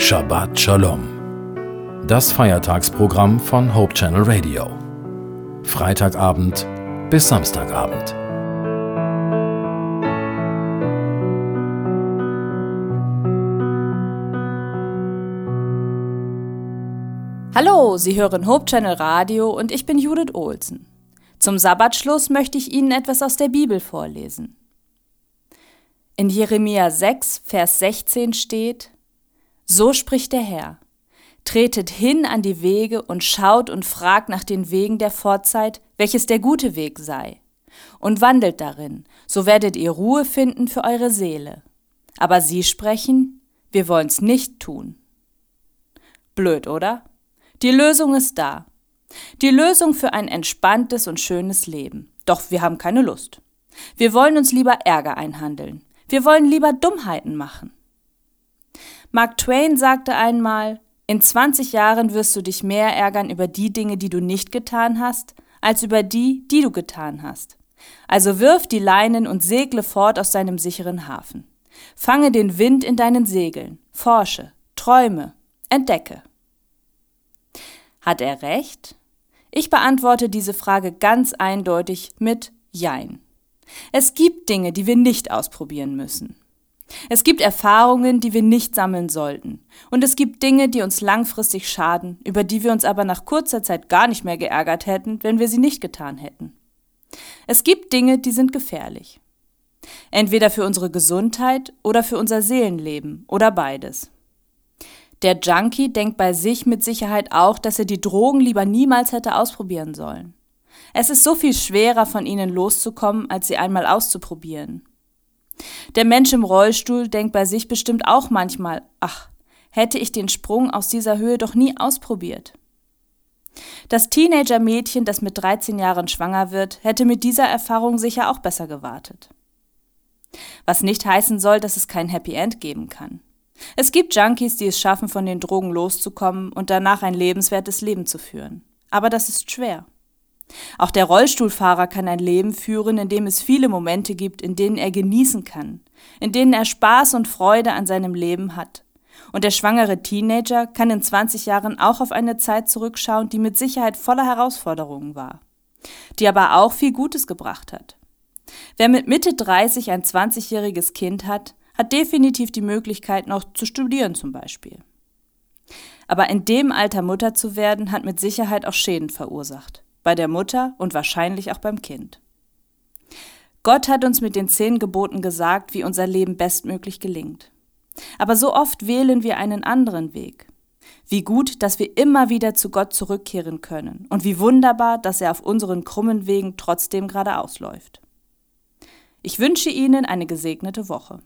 Shabbat Shalom. Das Feiertagsprogramm von Hope Channel Radio. Freitagabend bis Samstagabend. Hallo, Sie hören Hope Channel Radio und ich bin Judith Olsen. Zum Sabbatschluss möchte ich Ihnen etwas aus der Bibel vorlesen. In Jeremia 6, Vers 16 steht, So spricht der Herr, tretet hin an die Wege und schaut und fragt nach den Wegen der Vorzeit, welches der gute Weg sei, und wandelt darin, so werdet ihr Ruhe finden für eure Seele. Aber sie sprechen, wir wollen's nicht tun. Blöd, oder? Die Lösung ist da. Die Lösung für ein entspanntes und schönes Leben. Doch wir haben keine Lust. Wir wollen uns lieber Ärger einhandeln. Wir wollen lieber Dummheiten machen. Mark Twain sagte einmal, in 20 Jahren wirst du dich mehr ärgern über die Dinge, die du nicht getan hast, als über die, die du getan hast. Also wirf die Leinen und segle fort aus deinem sicheren Hafen. Fange den Wind in deinen Segeln, forsche, träume, entdecke. Hat er recht? Ich beantworte diese Frage ganz eindeutig mit Jein. Es gibt Dinge, die wir nicht ausprobieren müssen. Es gibt Erfahrungen, die wir nicht sammeln sollten. Und es gibt Dinge, die uns langfristig schaden, über die wir uns aber nach kurzer Zeit gar nicht mehr geärgert hätten, wenn wir sie nicht getan hätten. Es gibt Dinge, die sind gefährlich. Entweder für unsere Gesundheit oder für unser Seelenleben oder beides. Der Junkie denkt bei sich mit Sicherheit auch, dass er die Drogen lieber niemals hätte ausprobieren sollen. Es ist so viel schwerer, von ihnen loszukommen, als sie einmal auszuprobieren. Der Mensch im Rollstuhl denkt bei sich bestimmt auch manchmal, ach, hätte ich den Sprung aus dieser Höhe doch nie ausprobiert. Das Teenager-Mädchen, das mit 13 Jahren schwanger wird, hätte mit dieser Erfahrung sicher auch besser gewartet. Was nicht heißen soll, dass es kein Happy End geben kann. Es gibt Junkies, die es schaffen, von den Drogen loszukommen und danach ein lebenswertes Leben zu führen. Aber das ist schwer. Auch der Rollstuhlfahrer kann ein Leben führen, in dem es viele Momente gibt, in denen er genießen kann, in denen er Spaß und Freude an seinem Leben hat. Und der schwangere Teenager kann in 20 Jahren auch auf eine Zeit zurückschauen, die mit Sicherheit voller Herausforderungen war, die aber auch viel Gutes gebracht hat. Wer mit Mitte 30 ein 20-jähriges Kind hat, hat definitiv die Möglichkeit, noch zu studieren zum Beispiel. Aber in dem Alter Mutter zu werden, hat mit Sicherheit auch Schäden verursacht. Bei der Mutter und wahrscheinlich auch beim Kind. Gott hat uns mit den zehn Geboten gesagt, wie unser Leben bestmöglich gelingt. Aber so oft wählen wir einen anderen Weg. Wie gut, dass wir immer wieder zu Gott zurückkehren können und wie wunderbar, dass er auf unseren krummen Wegen trotzdem geradeaus läuft. Ich wünsche Ihnen eine gesegnete Woche.